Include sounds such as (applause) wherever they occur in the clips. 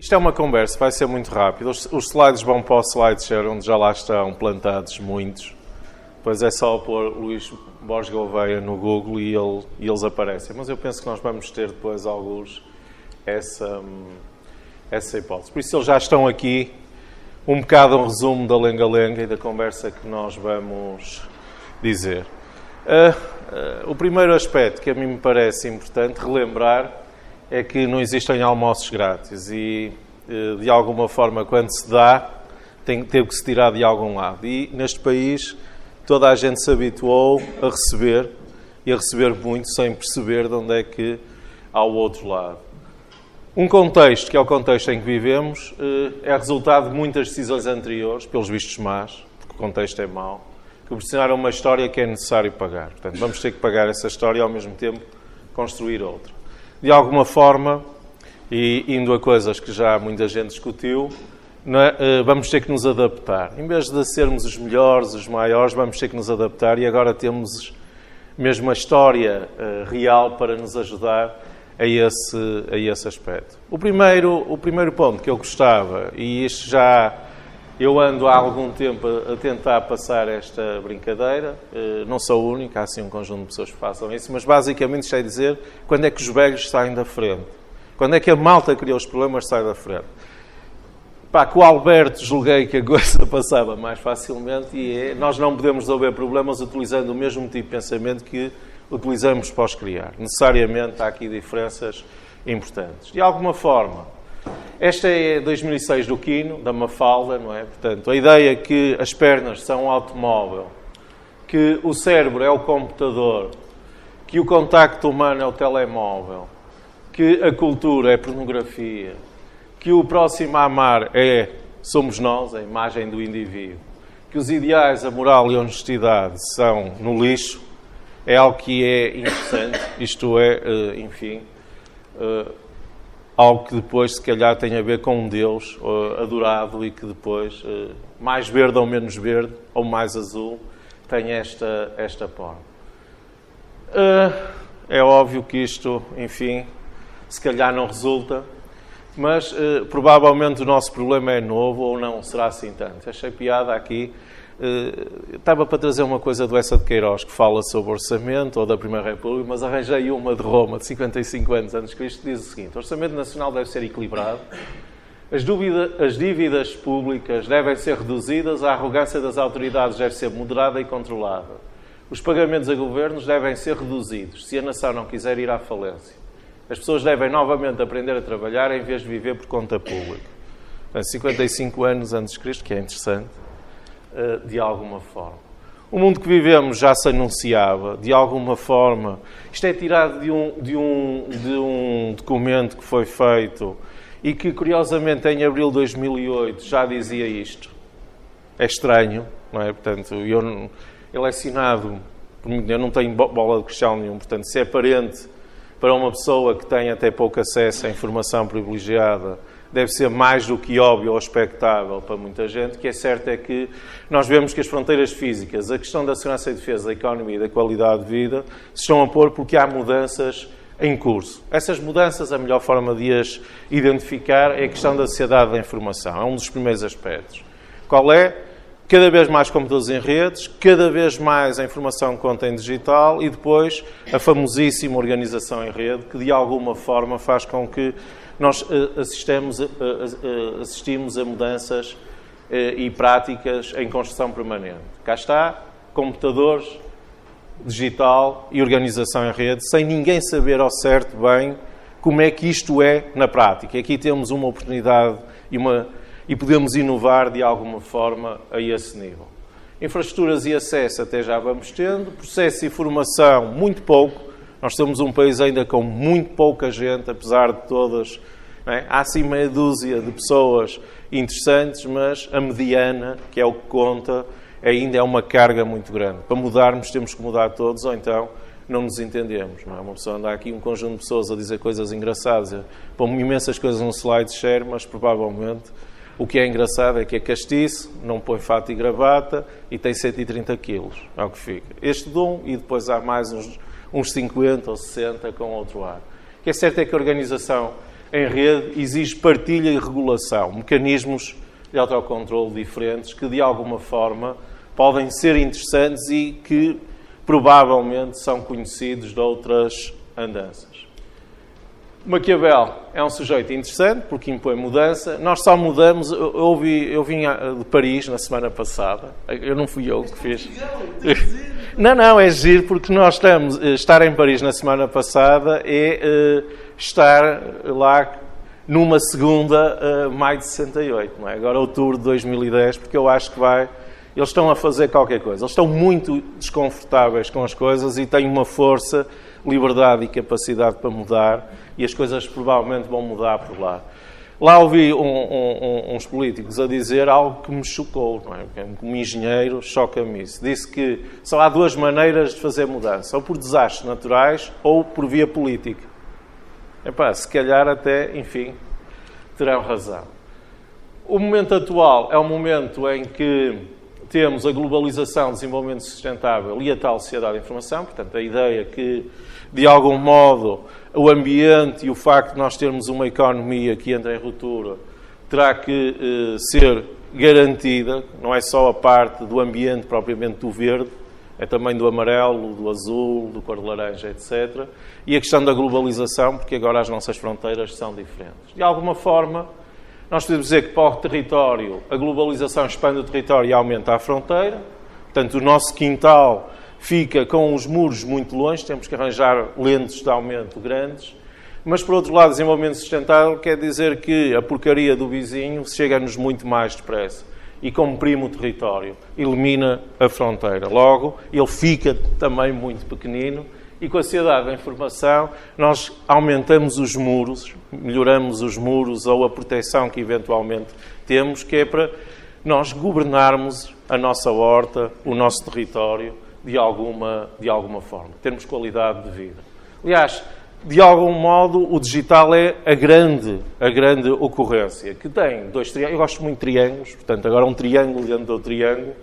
Isto é uma conversa, vai ser muito rápido. Os, slides vão para o SlideShare, onde já lá estão plantados muitos. Depois é só pôr Luís Borges Gouveia no Google e, ele, e, eles aparecem. Mas eu penso que nós vamos ter depois alguns essa, essa hipótese. Por isso eles já estão aqui. Um bocado um resumo da lenga-lenga e da conversa que nós vamos dizer. Uh, uh, o primeiro aspecto que a mim me parece importante relembrar é que não existem almoços grátis e, uh, de alguma forma, quando se dá, tem, teve que se tirar de algum lado. E neste país, toda a gente se habituou a receber e a receber muito sem perceber de onde é que há o outro lado. Um contexto, que é o contexto em que vivemos, é resultado de muitas decisões anteriores, pelos vistos más, porque o contexto é mau, que proporcionaram uma história que é necessário pagar. Portanto, vamos ter que pagar essa história e, ao mesmo tempo, construir outra. De alguma forma, e indo a coisas que já muita gente discutiu, é? vamos ter que nos adaptar. Em vez de sermos os melhores, os maiores, vamos ter que nos adaptar e agora temos mesmo a história real para nos ajudar a esse, a esse aspecto. O primeiro, o primeiro ponto que eu gostava, e isto já eu ando há algum tempo a tentar passar esta brincadeira, eh, não sou o único, há sim um conjunto de pessoas que façam isso, mas basicamente isto é dizer quando é que os velhos saem da frente. Quando é que a malta criou os problemas sai da frente. Pá, com o Alberto julguei que a coisa (laughs) passava mais facilmente e é, nós não podemos resolver problemas utilizando o mesmo tipo de pensamento que utilizamos para os criar. Necessariamente há aqui diferenças importantes. De alguma forma, esta é 2006 do Quino, da Mafalda, não é? Portanto, a ideia que as pernas são um automóvel, que o cérebro é o computador, que o contacto humano é o telemóvel, que a cultura é pornografia, que o próximo a amar é somos nós, a imagem do indivíduo, que os ideais, a moral e a honestidade são no lixo, é algo que é interessante, isto é, eh, enfim, eh, algo que depois, se calhar, tem a ver com um Deus uh, adorado e que depois, uh, mais verde ou menos verde, ou mais azul, tem esta, esta forma. Uh, é óbvio que isto, enfim, se calhar não resulta, mas provavelmente o nosso problema é novo ou não será assim tanto. Achei piada aqui Uh, estava para trazer uma coisa do Essa de Queiroz que fala sobre orçamento ou da Primeira República, mas arranjei uma de Roma, de 55 anos antes de Cristo, que diz o seguinte: o orçamento nacional deve ser equilibrado, as, dúvida, as dívidas públicas devem ser reduzidas, a arrogância das autoridades deve ser moderada e controlada. Os pagamentos a governos devem ser reduzidos, se a nação não quiser ir à falência. As pessoas devem novamente aprender a trabalhar em vez de viver por conta pública. 55 anos antes de Cristo, que é interessante de alguma forma. O mundo que vivemos já se anunciava, de alguma forma. Isto é tirado de um, de um, de um documento que foi feito e que, curiosamente, em abril de 2008 já dizia isto. É estranho, não é? Portanto, eu, ele é assinado, eu não tenho bola de cristal nenhum, portanto, se é aparente para uma pessoa que tem até pouco acesso à informação privilegiada deve ser mais do que óbvio ou expectável para muita gente, que é certo é que nós vemos que as fronteiras físicas, a questão da segurança e defesa, da economia e da qualidade de vida, se estão a pôr porque há mudanças em curso. Essas mudanças, a melhor forma de as identificar é a questão da sociedade da informação. É um dos primeiros aspectos. Qual é? Cada vez mais computadores em redes, cada vez mais a informação que conta em digital e depois a famosíssima organização em rede, que de alguma forma faz com que nós eh, assistimos, assistimos a mudanças eh, e práticas em construção permanente. Cá está, computadores, digital e organização em rede, sem ninguém saber ao certo bem como é que isto é na prática. Aqui temos uma oportunidade e, uma, e podemos inovar de alguma forma a esse nível. Infraestruturas e acesso até já vamos tendo, processo e formação muito pouco, nós somos um país ainda com muito pouca gente, apesar de todas. É? Há sim meia dúzia de pessoas interessantes, mas a mediana, que é o que conta, ainda é uma carga muito grande. Para mudarmos, temos que mudar todos, ou então não nos entendemos. Não é? Uma pessoa anda aqui, um conjunto de pessoas a dizer coisas engraçadas, põe imensas coisas no slide share, mas provavelmente o que é engraçado é que é castiço, não põe fato e gravata e tem 130 quilos. É o que fica. Este de um, e depois há mais uns uns 50 ou 60 com outro ar. O que é certo é que a organização em rede exige partilha e regulação, mecanismos de autocontrole diferentes que, de alguma forma, podem ser interessantes e que provavelmente são conhecidos de outras andanças. Maquiavel é um sujeito interessante porque impõe mudança. Nós só mudamos. Eu, ouvi, eu vim de Paris na semana passada. Eu não fui eu que fiz. Não, não, é giro porque nós estamos. Estar em Paris na semana passada é uh, estar lá numa segunda uh, maio de 68, não é? Agora outubro de 2010, porque eu acho que vai. Eles estão a fazer qualquer coisa. Eles estão muito desconfortáveis com as coisas e têm uma força, liberdade e capacidade para mudar e as coisas provavelmente vão mudar por lá. Lá ouvi um, um, uns políticos a dizer algo que me chocou, não é? como engenheiro, choca-me isso. Disse que só há duas maneiras de fazer mudança, ou por desastres naturais ou por via política. Epá, se calhar até, enfim, terão razão. O momento atual é um momento em que temos a globalização, desenvolvimento sustentável e a tal sociedade de informação, portanto, a ideia que, de algum modo, o ambiente e o facto de nós termos uma economia que entra em ruptura terá que eh, ser garantida, não é só a parte do ambiente propriamente do verde, é também do amarelo, do azul, do cor de laranja, etc. E a questão da globalização, porque agora as nossas fronteiras são diferentes. De alguma forma, nós podemos dizer que para o território, a globalização expande o território e aumenta a fronteira. Portanto, o nosso quintal fica com os muros muito longe, temos que arranjar lentes de aumento grandes. Mas, por outro lado, desenvolvimento sustentável quer dizer que a porcaria do vizinho chega-nos muito mais depressa e comprime o território, elimina a fronteira. Logo, ele fica também muito pequenino e com a sociedade da informação nós aumentamos os muros, melhoramos os muros ou a proteção que eventualmente temos, que é para nós governarmos a nossa horta, o nosso território, de alguma, de alguma forma, termos qualidade de vida. Aliás, de algum modo, o digital é a grande, a grande ocorrência, que tem dois triângulos. Eu gosto muito de triângulos, portanto, agora um triângulo dentro do triângulo,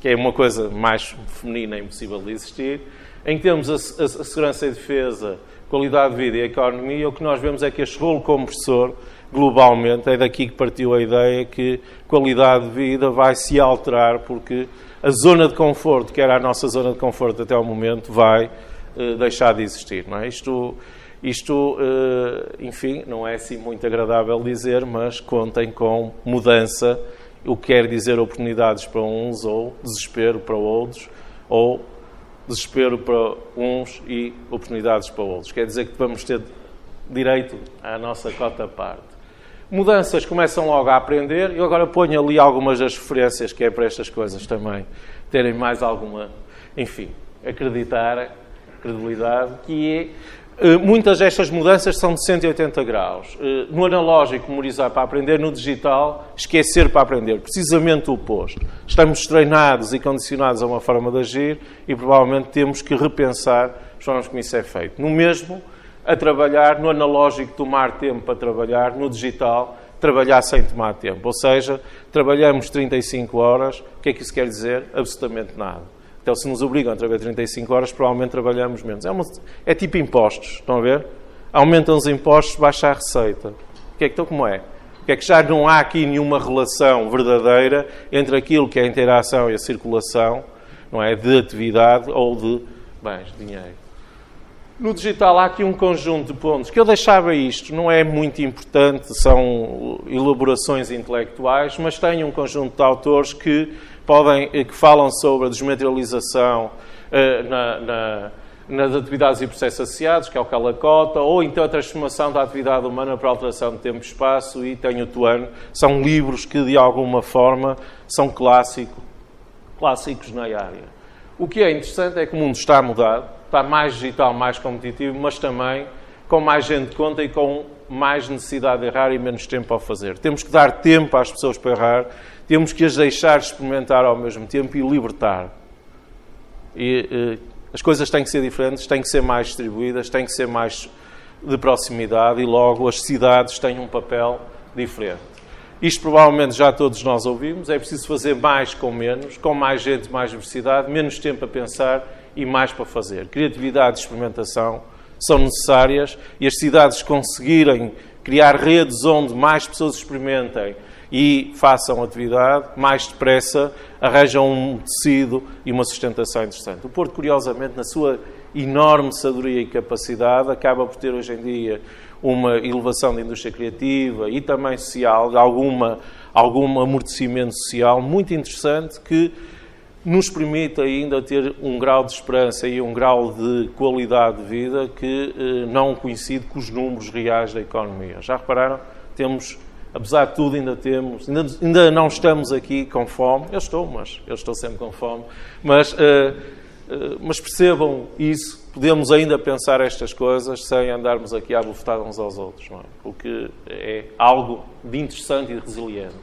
que é uma coisa mais feminina impossível de existir. Em a, a segurança e defesa, qualidade de vida e economia, o que nós vemos é que este rolo compressor, globalmente, é daqui que partiu a ideia que qualidade de vida vai se alterar porque a zona de conforto, que era a nossa zona de conforto até o momento, vai uh, deixar de existir. Não é? Isto, isto uh, enfim, não é assim muito agradável dizer, mas contem com mudança, o que quer dizer oportunidades para uns ou desespero para outros, ou desespero para uns e oportunidades para outros. Quer dizer que vamos ter direito à nossa cota parte. Mudanças começam logo a aprender. Eu agora ponho ali algumas das referências que é para estas coisas também terem mais alguma, enfim, acreditar, credibilidade, que é Muitas destas mudanças são de 180 graus. Eh, no analógico, memorizar para aprender, no digital, esquecer para aprender. Precisamente o oposto. Estamos treinados e condicionados a uma forma de agir e provavelmente temos que repensar as formas como isso é feito. No mesmo, a trabalhar, no analógico tomar tempo para trabalhar, no digital trabalhar sem tomar tempo. Ou seja, trabalhamos 35 horas, o que é que isso quer dizer? Absolutamente nada. Então, se nos obrigam a trabalhar 35 horas, provavelmente trabalhamos menos. É, uma, é tipo impostos, estão a ver? Aumentam os impostos, baixa a receita. O que é que, então, como é? Porque é que já não há aqui nenhuma relação verdadeira entre aquilo que é a interação e a circulação, não é? De atividade ou de bens, dinheiro. No digital há aqui um conjunto de pontos que eu deixava isto, não é muito importante, são elaborações intelectuais, mas tem um conjunto de autores que podem, que falam sobre a desmaterialização uh, na, na, nas atividades e processos associados, que é o Calacota, ou então a transformação da atividade humana para alteração de tempo e espaço, e tem o Tuano. São livros que, de alguma forma, são clássico, clássicos na área. O que é interessante é que o mundo está a mudar, está mais digital, mais competitivo, mas também com mais gente de conta e com mais necessidade de errar e menos tempo ao fazer. Temos que dar tempo às pessoas para errar, temos que as deixar experimentar ao mesmo tempo e libertar. E, e, as coisas têm que ser diferentes, têm que ser mais distribuídas, têm que ser mais de proximidade e logo as cidades têm um papel diferente. Isto provavelmente já todos nós ouvimos, é preciso fazer mais com menos, com mais gente, mais diversidade, menos tempo a pensar e mais para fazer. Criatividade e experimentação são necessárias e as cidades conseguirem criar redes onde mais pessoas experimentem e façam atividade, mais depressa arranjam um tecido e uma sustentação interessante. O Porto, curiosamente, na sua enorme sabedoria e capacidade, acaba por ter hoje em dia uma elevação da indústria criativa e também social, alguma, algum amortecimento social muito interessante que nos permite ainda ter um grau de esperança e um grau de qualidade de vida que eh, não coincide com os números reais da economia. Já repararam? Temos, apesar de tudo, ainda temos, ainda, ainda não estamos aqui com fome. Eu estou, mas eu estou sempre com fome. Mas, eh, eh, mas percebam isso. Podemos ainda pensar estas coisas sem andarmos aqui a bufetar uns aos outros, não é? O que é algo de interessante e de resiliente.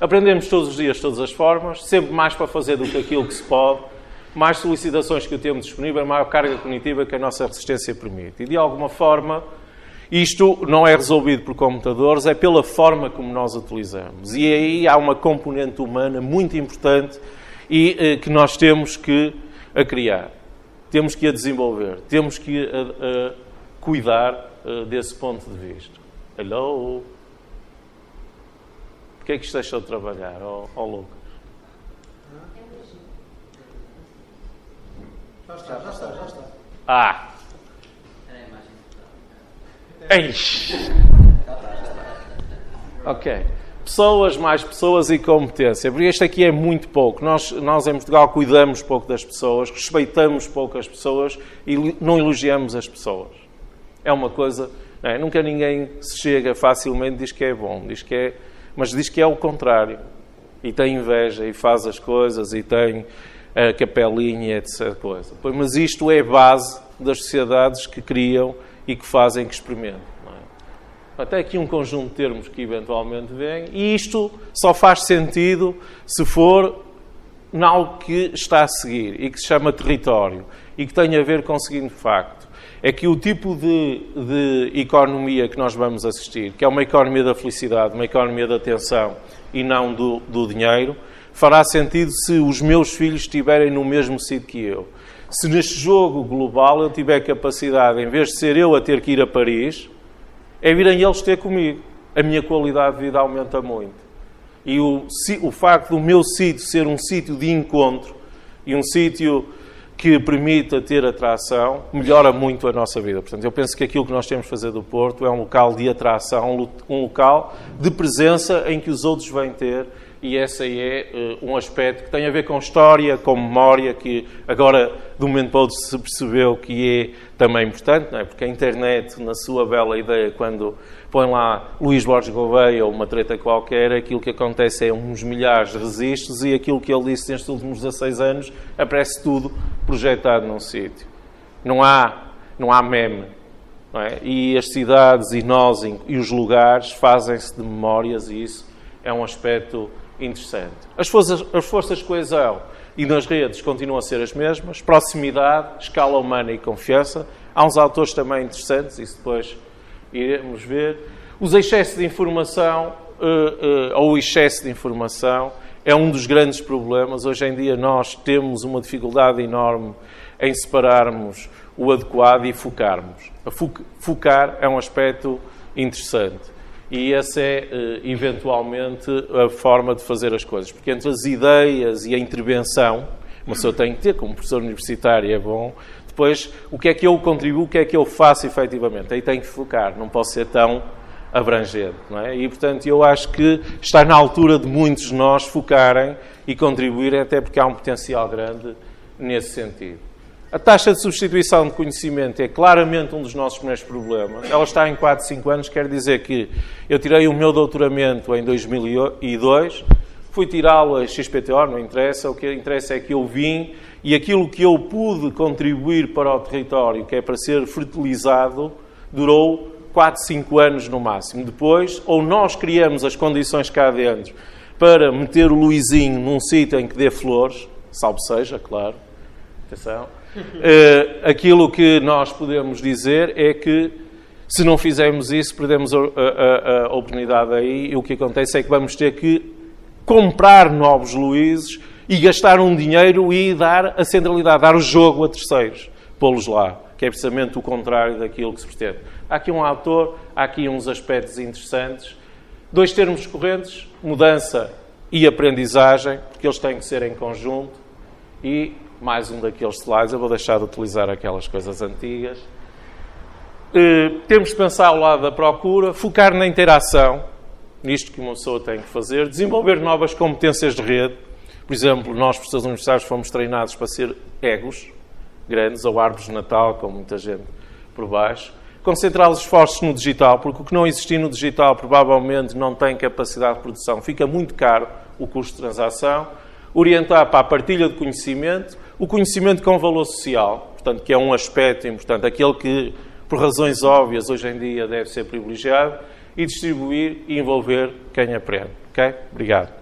Aprendemos todos os dias todas as formas, sempre mais para fazer do que aquilo que se pode, mais solicitações que o temos disponível, maior carga cognitiva que a nossa resistência permite. E de alguma forma, isto não é resolvido por computadores, é pela forma como nós utilizamos. E aí há uma componente humana muito importante e eh, que nós temos que a criar, temos que a desenvolver, temos que a, a cuidar uh, desse ponto de vista. Hello? Porquê é que isto deixou de trabalhar, ó oh, oh, Lucas? Já está, já está, já está. Ah! Eish. Ok. Pessoas, mais pessoas e competência. Porque este aqui é muito pouco. Nós, nós em Portugal cuidamos pouco das pessoas, respeitamos pouco as pessoas e não elogiamos as pessoas. É uma coisa. É, nunca ninguém se chega facilmente diz que é bom, diz que é mas diz que é o contrário. E tem inveja e faz as coisas e tem a capelinha, etc. Coisa. Mas isto é base das sociedades que criam e que fazem, que experimentam. É? Até aqui um conjunto de termos que eventualmente vêm, e isto só faz sentido se for algo que está a seguir e que se chama território e que tem a ver com o seguinte facto: é que o tipo de, de, economia que nós vamos assistir, que é uma economia da felicidade, uma economia da atenção e não do, do dinheiro, fará sentido se os meus filhos estiverem no mesmo sítio que eu. Se neste jogo global eu tiver capacidade, em vez de ser eu a ter que ir a Paris, é virem eles ter comigo. A minha qualidade de vida aumenta muito. E o, o facto do meu sítio ser um sítio de encontro e um sítio que permita ter atração, melhora muito a nossa vida. Portanto, eu penso que aquilo que nós temos de fazer do Porto é um local de atração, um local de presença em que os outros vêm ter, e esse aí é uh, um aspecto que tem a ver com história, com memória, que agora, de um momento para outro, se percebeu que é também importante, não é? porque a internet, na sua bela ideia, quando põe lá Luís Borges Gouveia ou uma treta qualquer, aquilo que acontece é uns milhares de registros e aquilo que ele disse nestes últimos 16 anos aparece tudo projetado num sítio. Não há, não há meme. Não é? E as cidades e nós e os lugares fazem-se de memórias e isso é um aspecto interessante. As forças, as forças de coesão e nas redes continuam a ser as mesmas. Proximidade, escala humana e confiança. Há uns autores também interessantes, isso depois iremos ver. Os excessos de informação, uh, uh, ou o excesso de informação, é um dos grandes problemas. Hoje em dia nós temos uma dificuldade enorme em separarmos o adequado e focarmos. Focar é um aspecto interessante. E essa é, eh, eventualmente, a forma de fazer as coisas. Porque entre as ideias e a intervenção, uma pessoa tem que ter, como professor universitário é bom, depois, o que é que eu contribuo, o que é que eu faço efetivamente? Aí tem que focar, não posso ser tão abrangente. Não é? E, portanto, eu acho que está na altura de muitos de nós focarem e contribuírem, até porque há um potencial grande nesse sentido. A taxa de substituição de conhecimento é claramente um dos nossos primeiros problemas. Ela está em 4, 5 anos, quer dizer que eu tirei o meu doutoramento em 2002, fui tirá-lo a XPTO, não interessa, o que interessa é que eu vim e aquilo que eu pude contribuir para o território, que é para ser fertilizado, durou 4, 5 anos no máximo. Depois, ou nós criamos as condições cá dentro para meter o Luizinho num sítio em que dê flores, salvo seja, claro, atenção, aquilo que nós podemos dizer é que se não fizermos isso, perdemos a, a, a oportunidade aí e o que acontece é que vamos ter que comprar novos Luíses e gastar um dinheiro e dar a centralidade, dar o jogo a terceiros, pô-los lá, que é precisamente o contrário daquilo que se pretende. há aqui um autor, há aqui uns aspectos interessantes. Dois termos correntes, mudança e aprendizagem, porque eles têm que ser em conjunto. E mais um daqueles slides, eu vou deixar de utilizar aquelas coisas antigas. Uh, temos de pensar ao lado da procura, focar na interação, nisto que uma pessoa tem que fazer, desenvolver novas competências de rede. Por exemplo, nós, professores universitários, fomos treinados para ser egos grandes, ou árvores de Natal, com muita gente por baixo. Concentrar os esforços no digital, porque o que não existir no digital provavelmente não tem capacidade de produção, fica muito caro o custo de transação. Orientar para a partilha de conhecimento, o conhecimento com valor social, portanto, que é um aspecto importante, aquele que, por razões óbvias, hoje em dia deve ser privilegiado, e distribuir e envolver quem aprende. Ok? Obrigado.